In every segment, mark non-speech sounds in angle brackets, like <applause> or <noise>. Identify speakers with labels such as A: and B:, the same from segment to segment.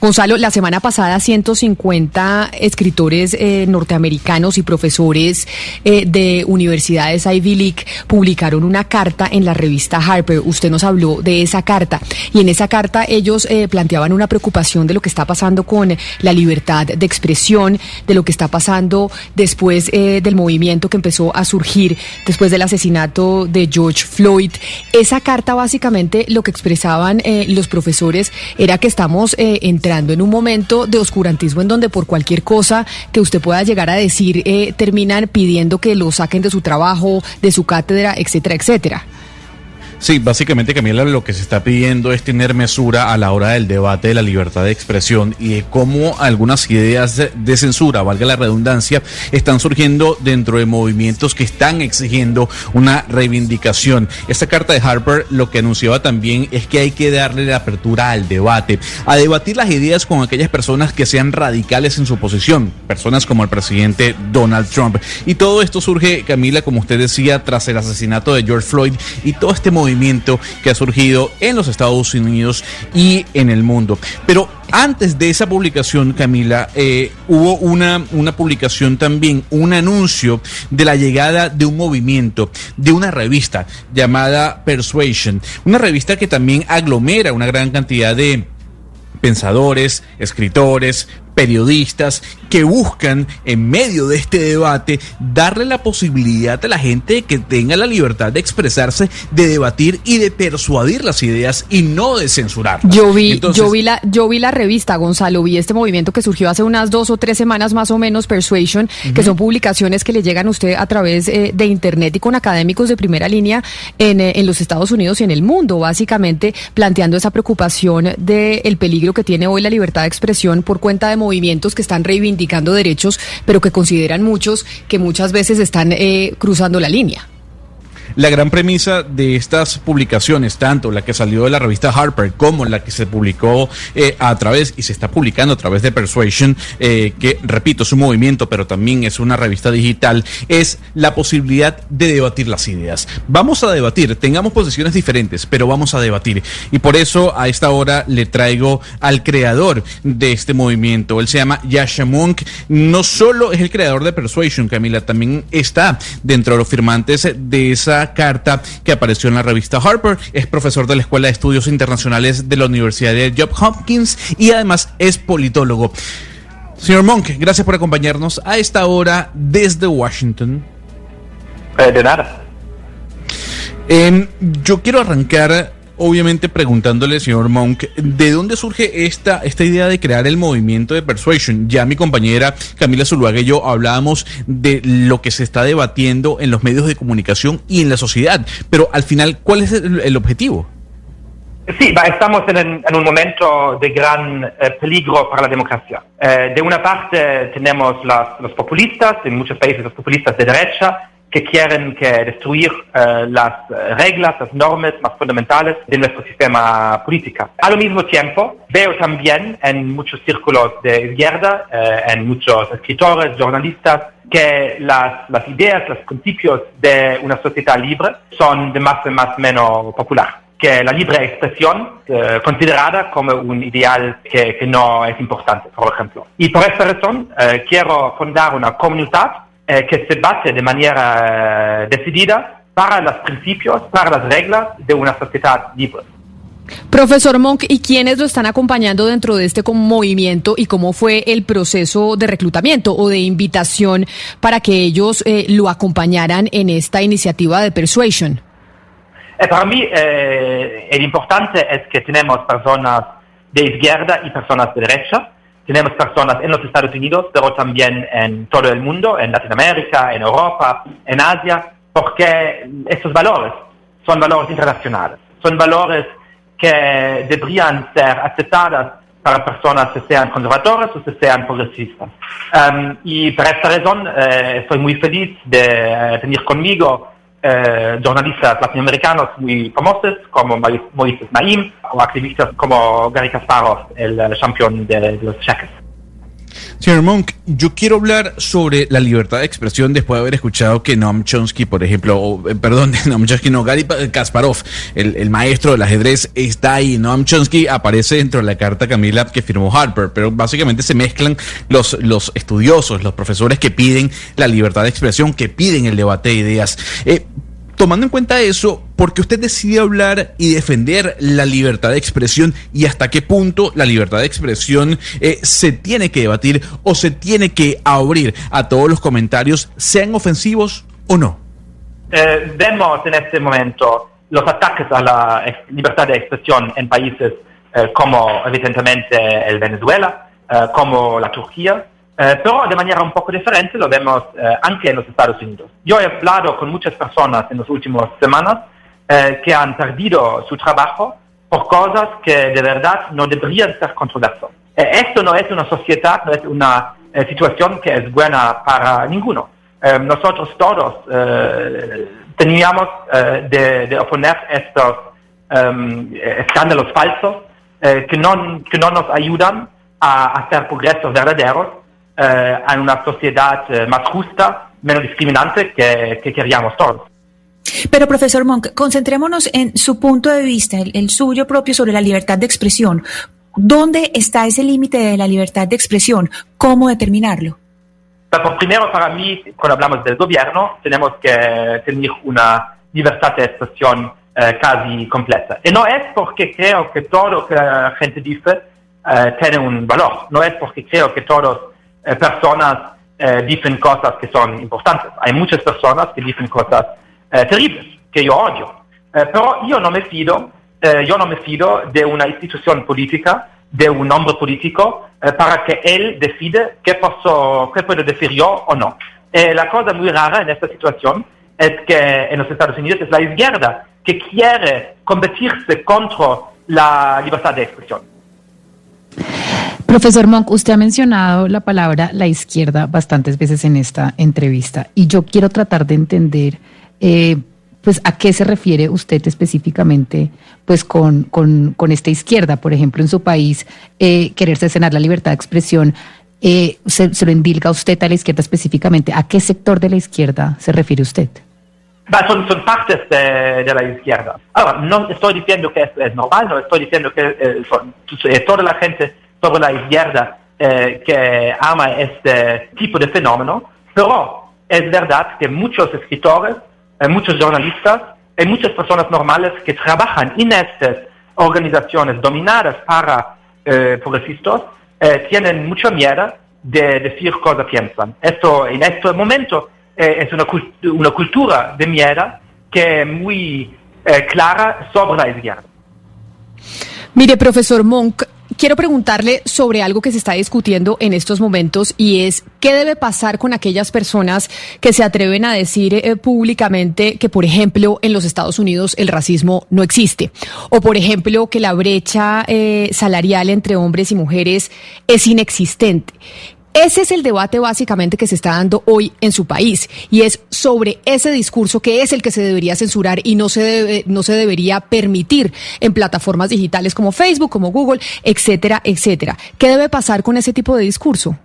A: Gonzalo, la semana pasada 150 escritores eh, norteamericanos y profesores eh, de universidades Ivy League publicaron una carta en la revista Harper. Usted nos habló de esa carta y en esa carta ellos eh, planteaban una preocupación de lo que está pasando con la libertad de expresión, de lo que está pasando después del movimiento que empezó a surgir después del asesinato de George Floyd. Esa carta básicamente lo que expresaban los profesores era que estamos eh, entrando en un momento de oscurantismo en donde por cualquier cosa que usted pueda llegar a decir eh, terminan pidiendo que lo saquen de su trabajo, de su cátedra, etcétera, etcétera.
B: Sí, básicamente Camila lo que se está pidiendo es tener mesura a la hora del debate de la libertad de expresión y de cómo algunas ideas de censura, valga la redundancia, están surgiendo dentro de movimientos que están exigiendo una reivindicación. Esta carta de Harper lo que anunciaba también es que hay que darle la apertura al debate, a debatir las ideas con aquellas personas que sean radicales en su posición, personas como el presidente Donald Trump. Y todo esto surge, Camila, como usted decía, tras el asesinato de George Floyd y todo este movimiento que ha surgido en los Estados Unidos y en el mundo. Pero antes de esa publicación, Camila, eh, hubo una, una publicación también, un anuncio de la llegada de un movimiento, de una revista llamada Persuasion, una revista que también aglomera una gran cantidad de pensadores, escritores, periodistas que buscan en medio de este debate darle la posibilidad a la gente de que tenga la libertad de expresarse, de debatir y de persuadir las ideas y no de censurarlas.
A: Yo vi, Entonces, yo vi la, yo vi la revista, Gonzalo, vi este movimiento que surgió hace unas dos o tres semanas más o menos, Persuasion, uh -huh. que son publicaciones que le llegan a usted a través eh, de internet y con académicos de primera línea en, eh, en, los Estados Unidos y en el mundo, básicamente planteando esa preocupación del de peligro que tiene hoy la libertad de expresión por cuenta de movimientos que están reivindicando derechos, pero que consideran muchos que muchas veces están eh, cruzando la línea.
B: La gran premisa de estas publicaciones, tanto la que salió de la revista Harper como la que se publicó eh, a través y se está publicando a través de Persuasion, eh, que repito, es un movimiento, pero también es una revista digital, es la posibilidad de debatir las ideas. Vamos a debatir, tengamos posiciones diferentes, pero vamos a debatir. Y por eso a esta hora le traigo al creador de este movimiento. Él se llama Yasha Monk. No solo es el creador de Persuasion, Camila, también está dentro de los firmantes de esa carta que apareció en la revista Harper. Es profesor de la Escuela de Estudios Internacionales de la Universidad de Johns Hopkins y además es politólogo. Señor Monk, gracias por acompañarnos a esta hora desde Washington.
C: Eh, de nada.
B: Eh, yo quiero arrancar obviamente preguntándole, señor Monk, ¿de dónde surge esta, esta idea de crear el movimiento de Persuasion? Ya mi compañera Camila Zuluaga y yo hablábamos de lo que se está debatiendo en los medios de comunicación y en la sociedad, pero al final, ¿cuál es el, objetivo?
C: Sí, estamos en, en, un momento de gran eh, peligro para la democracia. Eh, de una parte tenemos las, los populistas, en muchos países los populistas de derecha, que quieren que destruir eh, las reglas, las normas más fundamentales de nuestro sistema político. Al mismo tiempo, veo también en muchos círculos de izquierda, eh, en muchos escritores, jornalistas, que las, las ideas, los principios de una sociedad libre son de más en más menos popular que la libre expresión eh, considerada como un ideal que, que, no es importante, por ejemplo. Y por esta razón eh, quiero fundar una comunidad eh, que se base de manera decidida para los principios, para las reglas de una sociedad libre.
A: Profesor Monk, ¿y quiénes lo están acompañando dentro de este movimiento y cómo fue el proceso de reclutamiento o de invitación para que ellos eh, lo acompañaran en esta iniciativa de Persuasion?
C: Eh, para mí, eh, el importante es que tenemos personas de izquierda y personas de derecha. Tenemos personas en los Estados Unidos, pero también en todo el mundo, en Latinoamérica, en Europa, en Asia, porque estos valores son valores internacionales, son valores que deberían ser aceptados para personas que sean conservadoras o que sean progresistas. Um, y por esta razón eh, estoy muy feliz de eh, tener conmigo eh, jornalistas latinoamericanos muy famosos como Moisés Naim o activistas como Gary Kasparov, el, el campeón de, de los cheques.
B: Señor Monk, yo quiero hablar sobre la libertad de expresión después de haber escuchado que Noam Chomsky, por ejemplo, o, eh, perdón, <laughs> Noam Chomsky, no, Gary Kasparov, el, maestro del ajedrez, está ahí. Noam Chomsky aparece dentro de la carta Camila que firmó Harper, pero básicamente se mezclan los, los estudiosos, los profesores que piden la libertad de expresión, que piden el debate de ideas. Eh, tomando en cuenta eso, ¿por qué usted decide hablar y defender la libertad de expresión y hasta qué punto la libertad de expresión eh, se tiene que debatir o se tiene que abrir a todos los comentarios, sean ofensivos o no?
C: Eh, vemos en este momento los ataques a la libertad de expresión en países eh, como evidentemente el Venezuela, como la Turquía, eh, pero de manera un poco diferente lo vemos eh, anche en los Estados Unidos. Yo he hablado con muchas personas en las últimas semanas eh, que han perdido su trabajo por cosas que de verdad no deberían ser controversas. Eh, esto no es una sociedad, no es una situación que es buena para ninguno. Nosotros todos teníamos de, de, oponer estos escándalos falsos que, no, que no nos ayudan a hacer progresos verdaderos eh, a una sociedad eh, más justa, menos discriminante que, que queríamos todos.
D: Pero profesor Monk, concentrémonos en su punto de vista, el, el, suyo propio sobre la libertad de expresión. ¿Dónde está ese límite de la libertad de expresión? ¿Cómo determinarlo?
C: Pero primero, para mí, cuando hablamos del gobierno, tenemos que tener una libertad de expresión eh, casi completa. Y no es porque creo que todo lo que la gente dice eh, tiene un valor, no es porque creo que todos eh, personas eh, dicen cosas que son importantes. Hay muchas personas que dicen cosas eh, terribles, que yo odio. Eh, pero yo no me fido, eh, yo no me fido de una institución política, de un hombre político, para que él decide qué, qué puedo decir yo o no. la cosa muy rara en esta situación es que en los Estados Unidos es la izquierda que quiere combatirse contra la libertad de expresión.
A: Profesor Monk, usted ha mencionado la palabra la izquierda bastantes veces en esta entrevista y yo quiero tratar de entender eh, pues a qué se refiere usted específicamente pues con, con, con esta izquierda, por ejemplo, en su país, eh, querer cercenar la libertad de expresión. Eh, se, lo indilga usted a la izquierda específicamente. ¿A qué sector de la izquierda se refiere usted?
C: Son, partes de, la izquierda. Ahora, no estoy diciendo que es, normal, no estoy diciendo que eh, son, toda la gente sobre la izquierda eh, que ama este tipo de fenómeno, pero es verdad que muchos escritores, eh, muchos jornalistas y muchas personas normales que trabajan en estas organizaciones dominadas para eh, progresistas tienen mucho miedo de decir cosas piensan. Esto, en este momento es una, una cultura de miedo que es muy clara sobre la izquierda.
A: Mire, profesor Monk, quiero preguntarle sobre algo que se está discutiendo en estos momentos y es qué debe pasar con aquellas personas que se atreven a decir eh, públicamente que, por ejemplo, en los Estados Unidos el racismo no existe o, por ejemplo, que la brecha eh, salarial entre hombres y mujeres es inexistente. Ese es el debate básicamente que se está dando hoy en su país y es sobre ese discurso que es el que se debería censurar y no se debe, no se debería permitir en plataformas digitales como Facebook, como Google, etcétera, etcétera. ¿Qué debe pasar con ese tipo de discurso?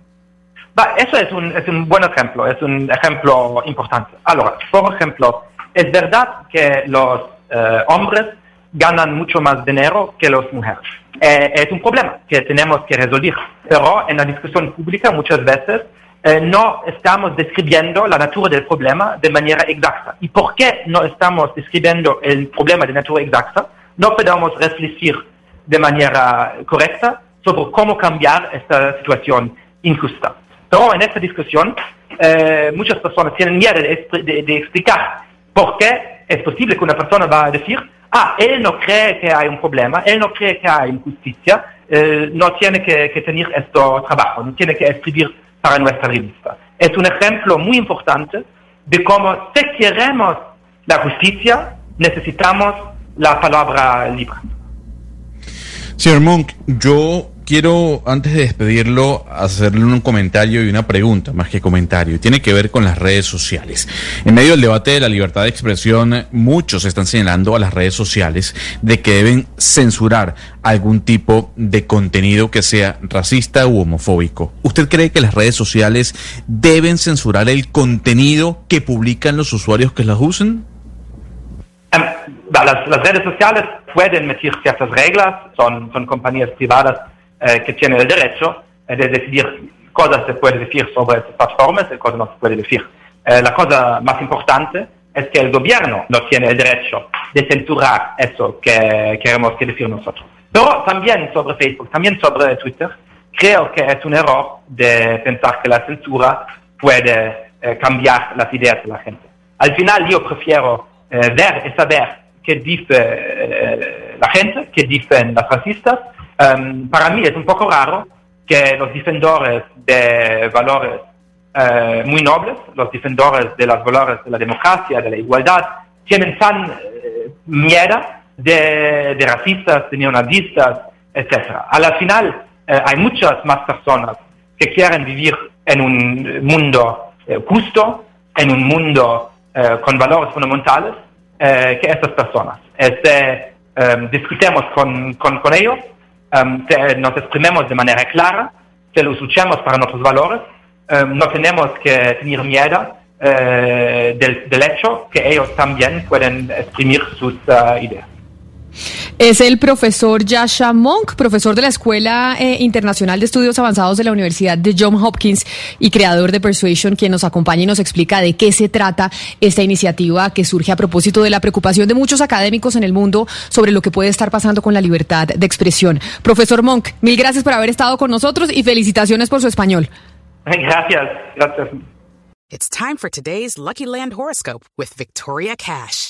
C: Va, eso es un, es un buen ejemplo, es un ejemplo importante. Ahora, por ejemplo, es verdad que los eh, hombres ganan mucho más dinero que las mujeres. Eh, es un problema que tenemos que resolver, pero en la discusión pública muchas veces eh, no estamos describiendo la natura del problema de manera exacta. ¿Y por qué no estamos describiendo el problema de natura exacta? No podemos reflexionar de manera correcta sobre cómo cambiar esta situación injusta. Pero en esta discusión eh, muchas personas tienen miedo de, de, de explicar por qué es posible que una persona va a decir ah, él no cree que hay un problema, él no cree que hay injusticia, eh, no tiene que, que, tener este trabajo, no tiene que escribir para nuestra revista. Es un ejemplo muy importante de cómo si queremos la justicia, necesitamos la palabra libre.
B: Señor Monk, yo quiero, antes de despedirlo, hacerle un comentario y una pregunta, más que comentario. Tiene que ver con las redes sociales. En medio del debate de la libertad de expresión, muchos están señalando a las redes sociales de que deben censurar algún tipo de contenido que sea racista u homofóbico. ¿Usted cree que las redes sociales deben censurar el contenido que publican los usuarios que las usen?
C: Las, las, redes sociales pueden meter ciertas reglas, son, son compañías privadas eh, que tienen el derecho de decidir cosas se puede decir sobre estas plataformas y cosas no se puede decir. Eh, la cosa más importante es que el gobierno no tiene el derecho de censurar eso que queremos que decir nosotros. Pero también sobre Facebook, también sobre Twitter, creo que es un error de pensar que la censura puede eh, cambiar las ideas de la gente. Al final yo prefiero eh, ver y saber qué dice eh, la gente, qué dicen las racistas. Um, para mí es un poco raro que los defensores de valores eh, muy nobles, los defensores de los valores de la democracia, de la igualdad, tienen tan eh, miedo de, de, racistas, de neonazistas, etc. Al final eh, hay muchas más personas que quieren vivir en un mundo justo, en un mundo con valores fundamentales, que estas personas. Este, discutemos con, con, con ellos, nos exprimimos de manera clara, que los luchemos para nuestros valores Em, no tenemos que tener miedo eh, del, hecho que ellos también pueden exprimir sus uh, ideas.
A: Es el profesor Yasha Monk, profesor de la Escuela eh, Internacional de Estudios Avanzados de la Universidad de Johns Hopkins y creador de Persuasion, quien nos acompaña y nos explica de qué se trata esta iniciativa que surge a propósito de la preocupación de muchos académicos en el mundo sobre lo que puede estar pasando con la libertad de expresión. Profesor Monk, mil gracias por haber estado con nosotros y felicitaciones por su español. <laughs>
C: Gracias, gracias.
E: It's time for today's Lucky Land horoscope with Victoria Cash.